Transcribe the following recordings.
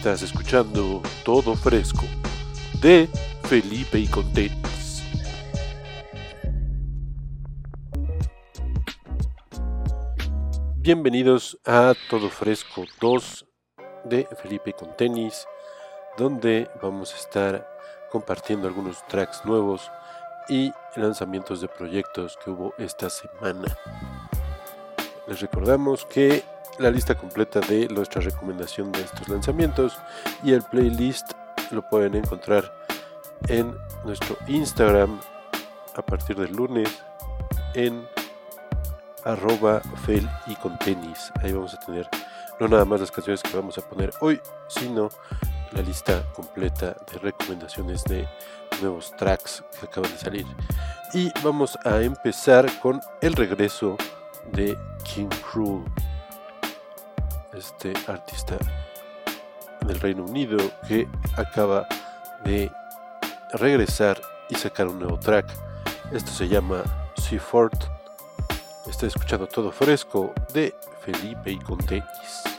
Estás escuchando Todo Fresco de Felipe y Contenis. Bienvenidos a Todo Fresco 2 de Felipe y Contenis, donde vamos a estar compartiendo algunos tracks nuevos y lanzamientos de proyectos que hubo esta semana. Les recordamos que la lista completa de nuestra recomendación de estos lanzamientos y el playlist lo pueden encontrar en nuestro Instagram a partir del lunes en arroba fel y con tenis. Ahí vamos a tener no nada más las canciones que vamos a poner hoy, sino la lista completa de recomendaciones de nuevos tracks que acaban de salir. Y vamos a empezar con el regreso de King Cruel este artista del Reino Unido que acaba de regresar y sacar un nuevo track. Esto se llama Seaford. Estoy escuchando todo fresco de Felipe y Contenis.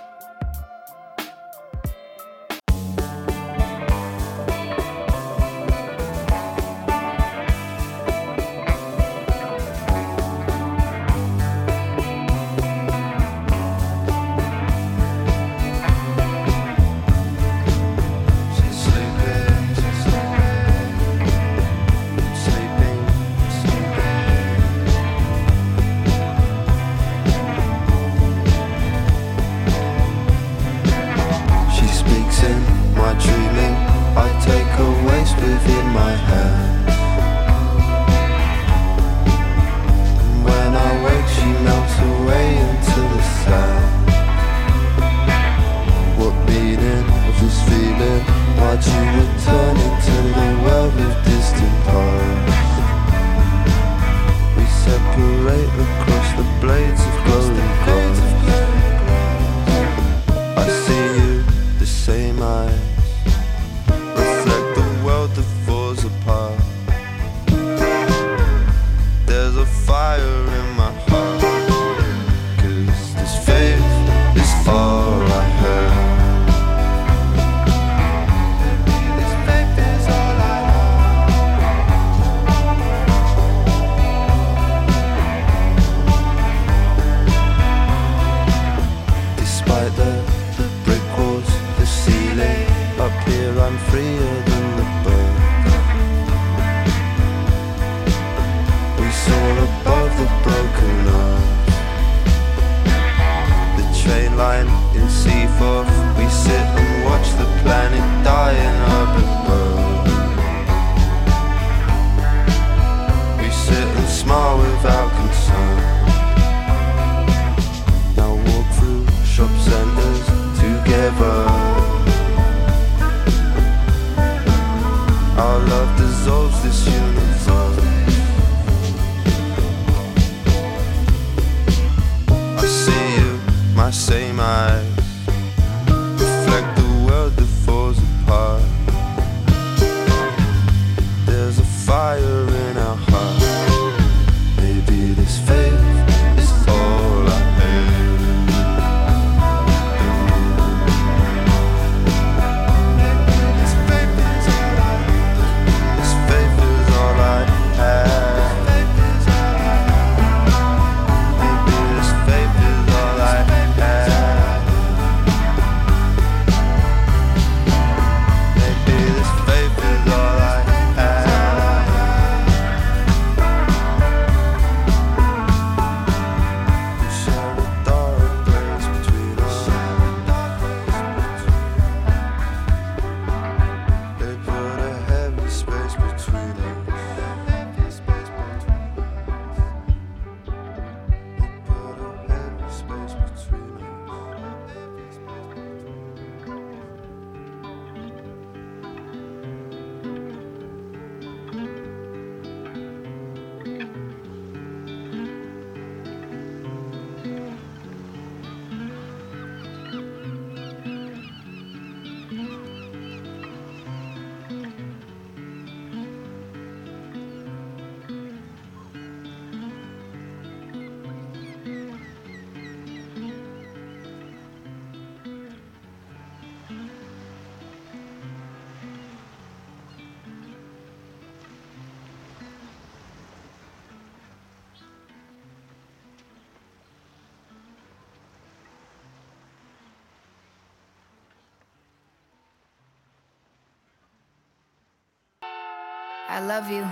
I love you.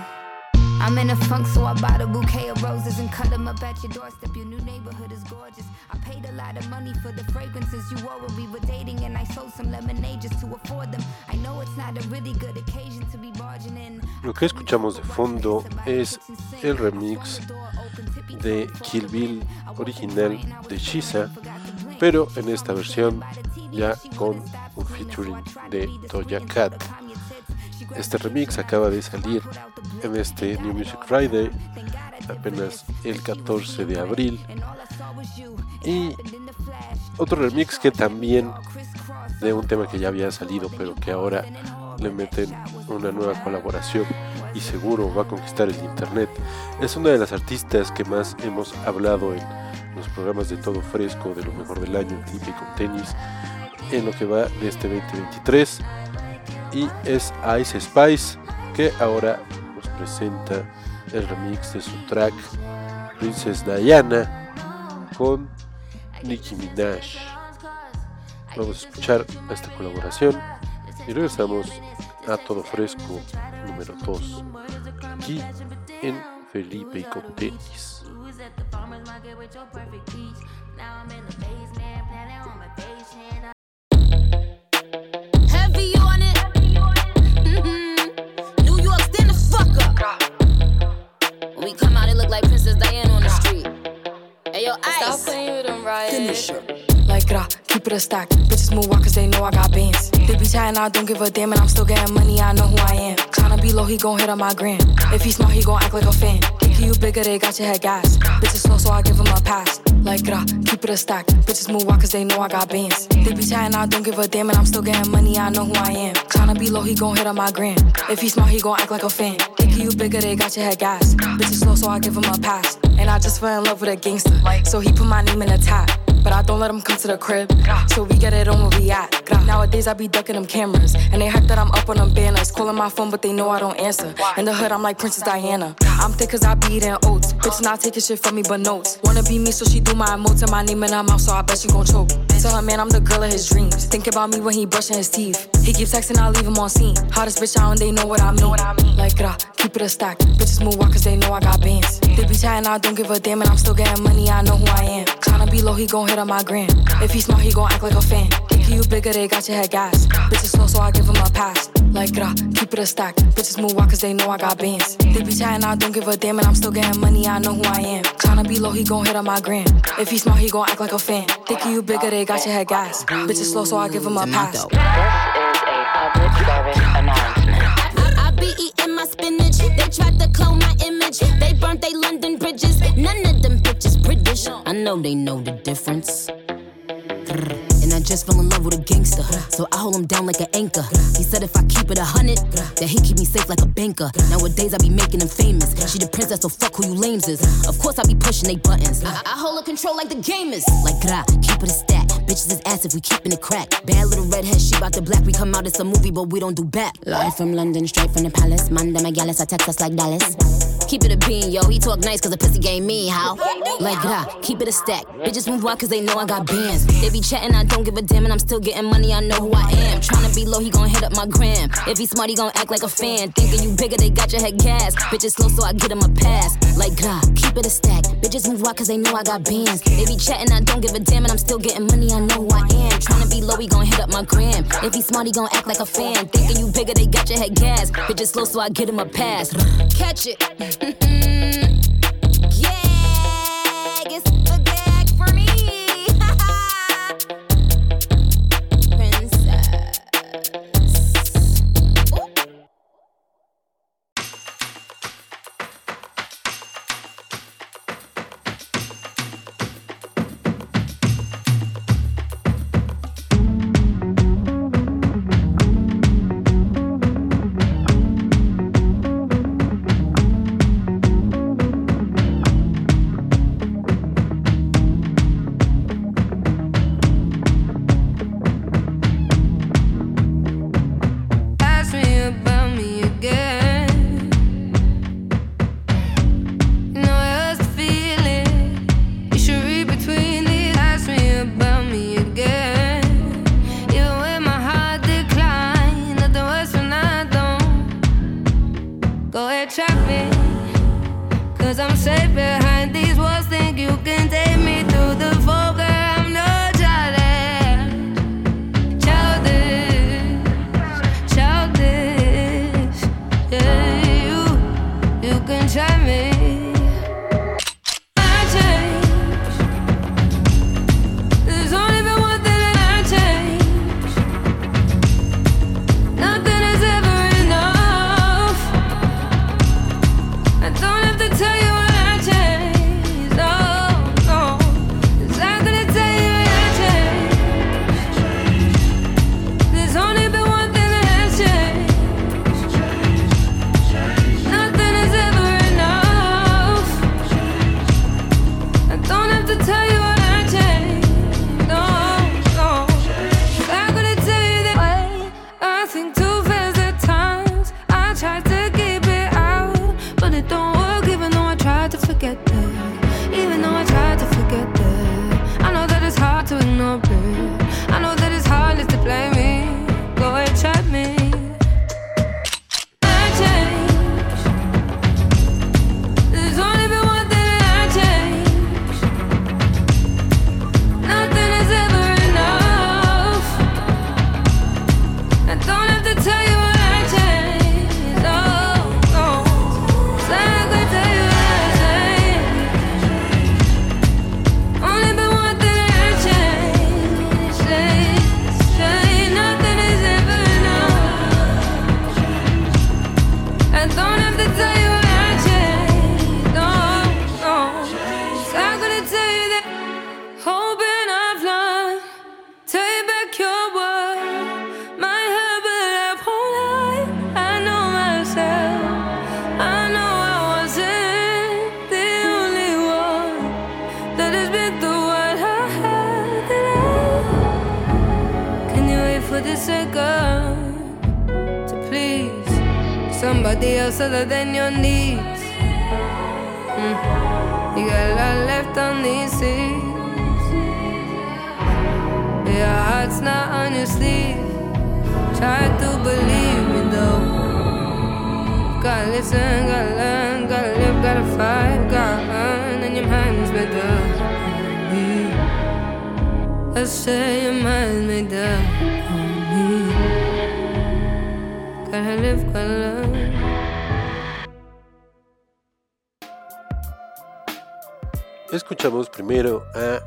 I'm in a funk, so I bought a bouquet of roses and cut them up at your doorstep. Your new neighborhood is gorgeous. I paid a lot of money for the fragrances you wore when we were dating, and I sold some lemonade just to afford them. I know it's not a really good occasion to be barging in. Lo que escuchamos de fondo es el remix de Kill Bill original de Shisa, pero en esta versión ya con un featuring de Doja Cat. Este remix acaba de salir en este New Music Friday, apenas el 14 de abril. Y otro remix que también de un tema que ya había salido, pero que ahora le meten una nueva colaboración y seguro va a conquistar el internet. Es una de las artistas que más hemos hablado en los programas de todo fresco, de lo mejor del año, clip con tenis, en lo que va de este 2023. Y es Ice Spice, que ahora presenta el remix de su track Princess Diana con Nicki Minaj. Vamos a escuchar esta colaboración y regresamos a Todo Fresco número 2 aquí en Felipe y con tenis. Finisher. Like gra, keep it a stack. Bitches move walk cause they know I got bands. They be chatting, I don't give a damn, and I'm still getting money, I know who I am. Tryna be low, he gon' hit on my gram. If he smart, he gon' act like a fan. Thinking you bigger, they got your head gas. Bitches slow, so I give him a pass. Like gra, keep it a stack. Bitches move walk cause they know I got bands. They be chatting, I don't give a damn, and I'm still getting money, I know who I am. Tryna be low, he gon' hit on my gram. If he smart, he gon' act like a fan. You bigger, they got your head gas. Bitches slow, so I give him a pass. And I just fell in love with a gangster. So he put my name in the tag. But I don't let them come to the crib. So we get it on where we at. Nowadays I be ducking them cameras. And they hype that I'm up on them banners. Calling my phone, but they know I don't answer. In the hood, I'm like Princess Diana. I'm thick cause I be eating oats. Bitch not taking shit from me but notes. Wanna be me, so she do my emotes and my name in her mouth, so I bet she gon' choke. Tell her man I'm the girl of his dreams. Think about me when he brushing his teeth. He keep texting, I leave him on scene. Hottest bitch out and they know what I mean. Like, gra, keep it a stack. Bitches move walk cause they know I got bands. They be chatting, I don't give a damn, and I'm still getting money, I know who I am. Tryna be low, he gon' hit on my gram. If he smart, he gon' act like a fan. Thinking you bigger, they got your head gas. Bitches slow, so I give him a pass. Like, gra, keep it a stack. Bitches move walk cause they know I got bands. They be chatting, I don't give a damn, and I'm still getting money, I know who I am. Tryna be low, he gon' hit on my gram. If he smart, he gon' act like a fan. Thinking you bigger, they got your head gas. Bitches slow, so I give him a pass. This is a public service announcement. I, I be eating my spinach. They tried to clone my image. They burnt they London bridges. None them British. I know they know the difference. And I just fell in love with a gangster. So I hold him down like an anchor. He said if I keep it a hundred, that he keep me safe like a banker. Nowadays I be making him famous. She the princess, so fuck who you lames is. Of course I be pushing they buttons. I, I hold her control like the gamers. Like keep it a stack. Bitches is ass if we keepin' it crack. Bad little redhead, she bout the black. We come out, it's a movie, but we don't do back. Live from London, straight from the palace. Manda Megalis, I text us like Dallas. Keep it a bean, yo. He talk nice cause the pussy game me, how? Like gra, keep it a stack. Bitches move wild cause they know I got bands. They be chatting, I don't give a damn, and I'm still getting money, I know who I am. Tryna be low, he gon' hit up my gram. If he smart, he gon' act like a fan. Thinking you bigger, they got your head gas. Bitches slow, so I get him a pass. Like gra, keep it a stack. Bitches move wild cause they know I got bands. They be chatting, I don't give a damn, and I'm still getting money, I know who I am. Tryna be low, he gon' hit up my gram. If he smart, he gon' act like a fan. Thinking you bigger, they got your head gas. Bitches slow, so I get him a pass. Catch it. Mm-hmm. Listen, gotta learn, gotta live, gotta fight, gotta earn, and your mind's made up. I say your mind's made up. Gotta live, gotta learn. Escuchamos primero a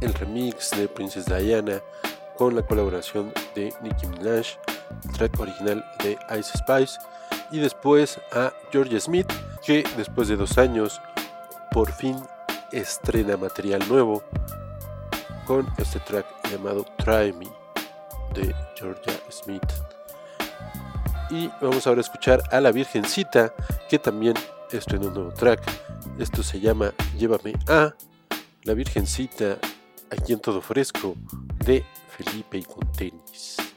el remix de Princess Diana con la colaboración de Nicki Minaj, el track original de Ice Spice, y después a Georgia Smith, que después de dos años por fin estrena material nuevo con este track llamado Try Me de Georgia Smith. Y vamos ahora a escuchar a la Virgencita, que también estrena un nuevo track esto se llama Llévame a la Virgencita aquí en todo fresco de Felipe y con tenis.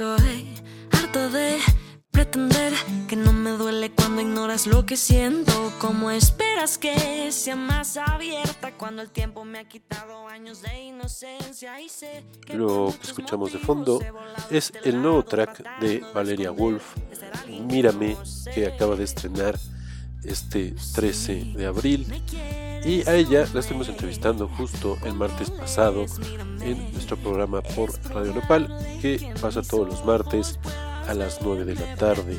Estoy harto de pretender que no me duele cuando ignoras lo que siento. ¿Cómo esperas que sea más abierta cuando el tiempo me ha quitado años de inocencia? Y sé que Lo que escuchamos de fondo es el nuevo track de Valeria Wolf, Mírame, que acaba de estrenar este 13 de abril. Y a ella la estuvimos entrevistando justo el martes pasado en nuestro programa por Radio Nepal, que pasa todos los martes a las 9 de la tarde.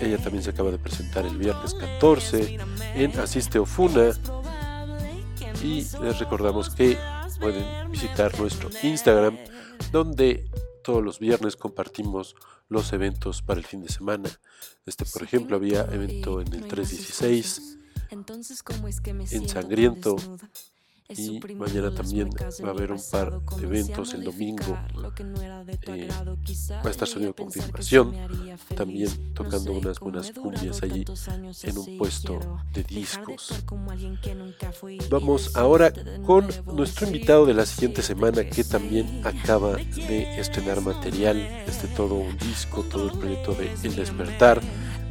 Ella también se acaba de presentar el viernes 14 en Asiste Ofuna. Y les recordamos que pueden visitar nuestro Instagram, donde todos los viernes compartimos los eventos para el fin de semana. Este, por ejemplo, había evento en el 316, en Sangriento, y mañana también va a haber un par de eventos el domingo. Eh, va a estar sonido confirmación, también tocando unas buenas cumbias allí en un puesto de discos. Vamos ahora con nuestro invitado de la siguiente semana que también acaba de estrenar material, este todo un disco, todo el proyecto de El Despertar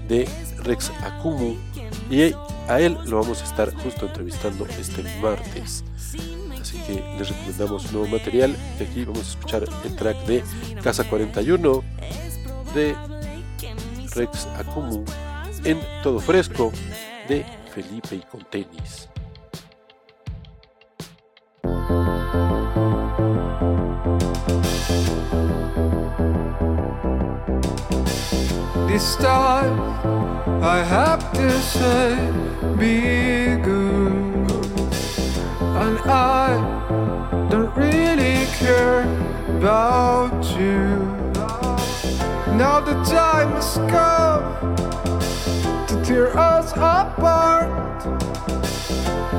de Rex Akumu y a él lo vamos a estar justo entrevistando este martes. Así que les recomendamos nuevo material. Y aquí vamos a escuchar el track de Casa 41 de Rex Akumu en Todo Fresco de Felipe y con tenis. This time I have to say be good. And I don't really care about you. Now the time has come to tear us apart.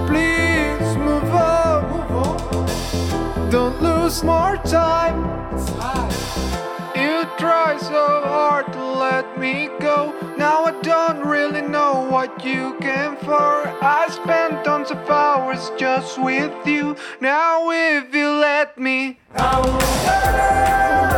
Please move on. Don't lose more time you try so hard to let me go. Now I don't really know what you came for. I spent tons of hours just with you. Now if you let me, I will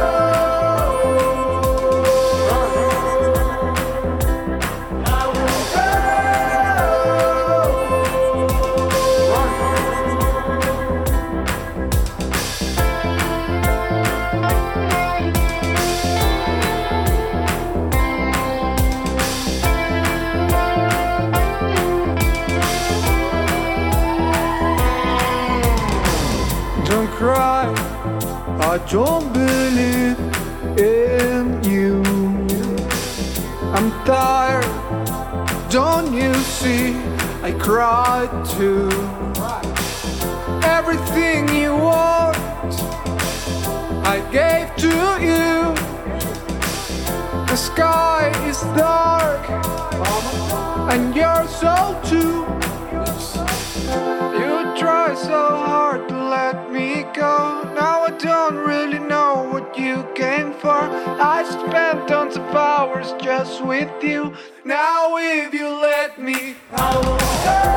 if you let me, I will I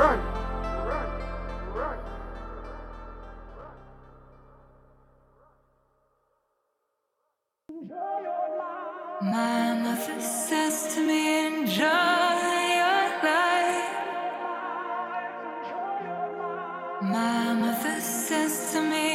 run. My mother says to me, enjoy your life. My mother says to me,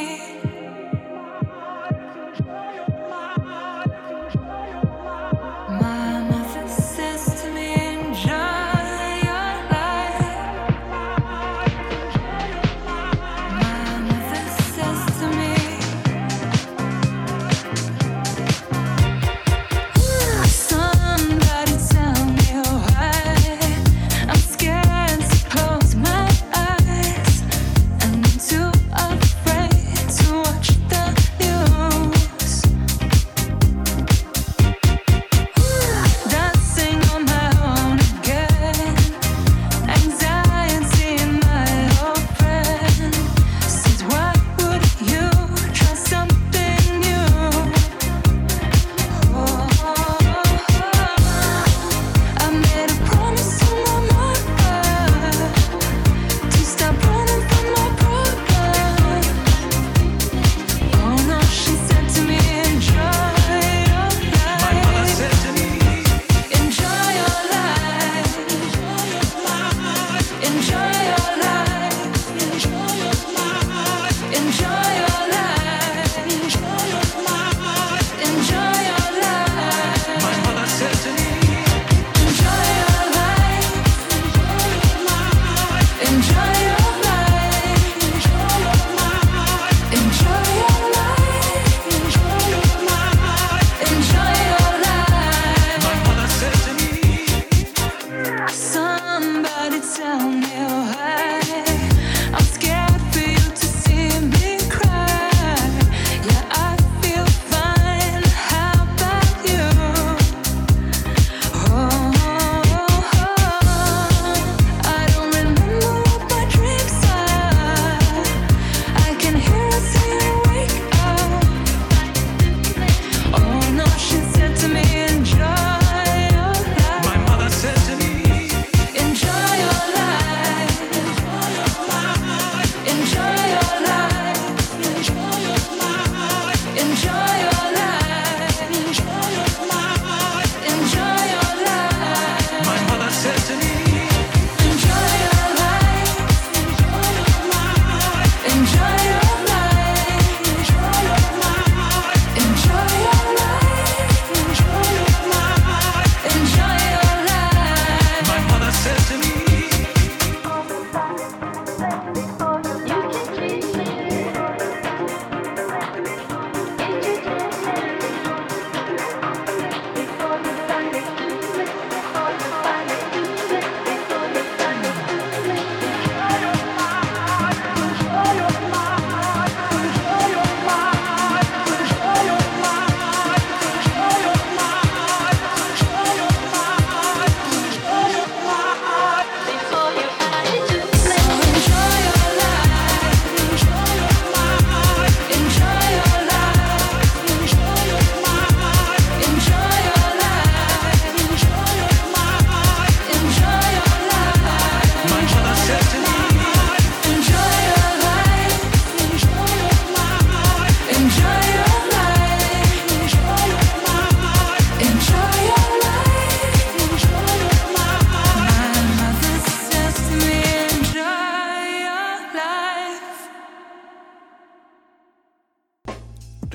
somebody tell me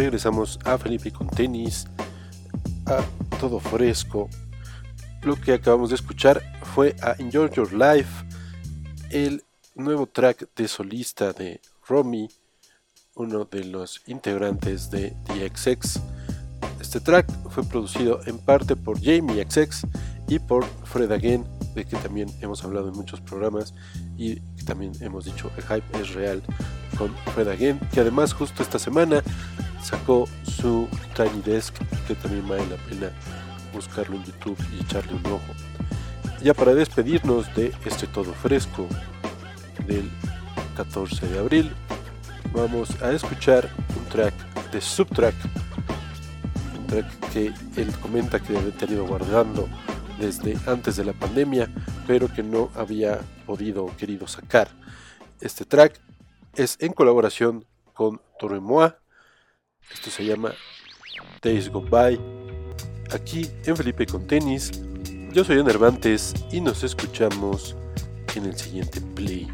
regresamos a Felipe con tenis, a todo fresco. Lo que acabamos de escuchar fue a Enjoy Your Life, el nuevo track de solista de Romy, uno de los integrantes de DXX. Este track fue producido en parte por Jamie XX y por Fred Again, de que también hemos hablado en muchos programas y también hemos dicho el hype es real con Fred Again, que además justo esta semana sacó su Tiny Desk, que también vale la pena buscarlo en YouTube y echarle un ojo. Ya para despedirnos de este todo fresco del 14 de abril, vamos a escuchar un track de Subtrack, un track que él comenta que había tenido guardando desde antes de la pandemia, pero que no había podido o querido sacar. Este track es en colaboración con Torremoa. Esto se llama Days Go By. Aquí en Felipe con Tenis. Yo soy Enervantes y nos escuchamos en el siguiente play.